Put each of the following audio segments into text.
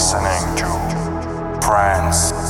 listening to Trance.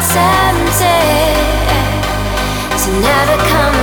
tempted to never come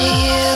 to the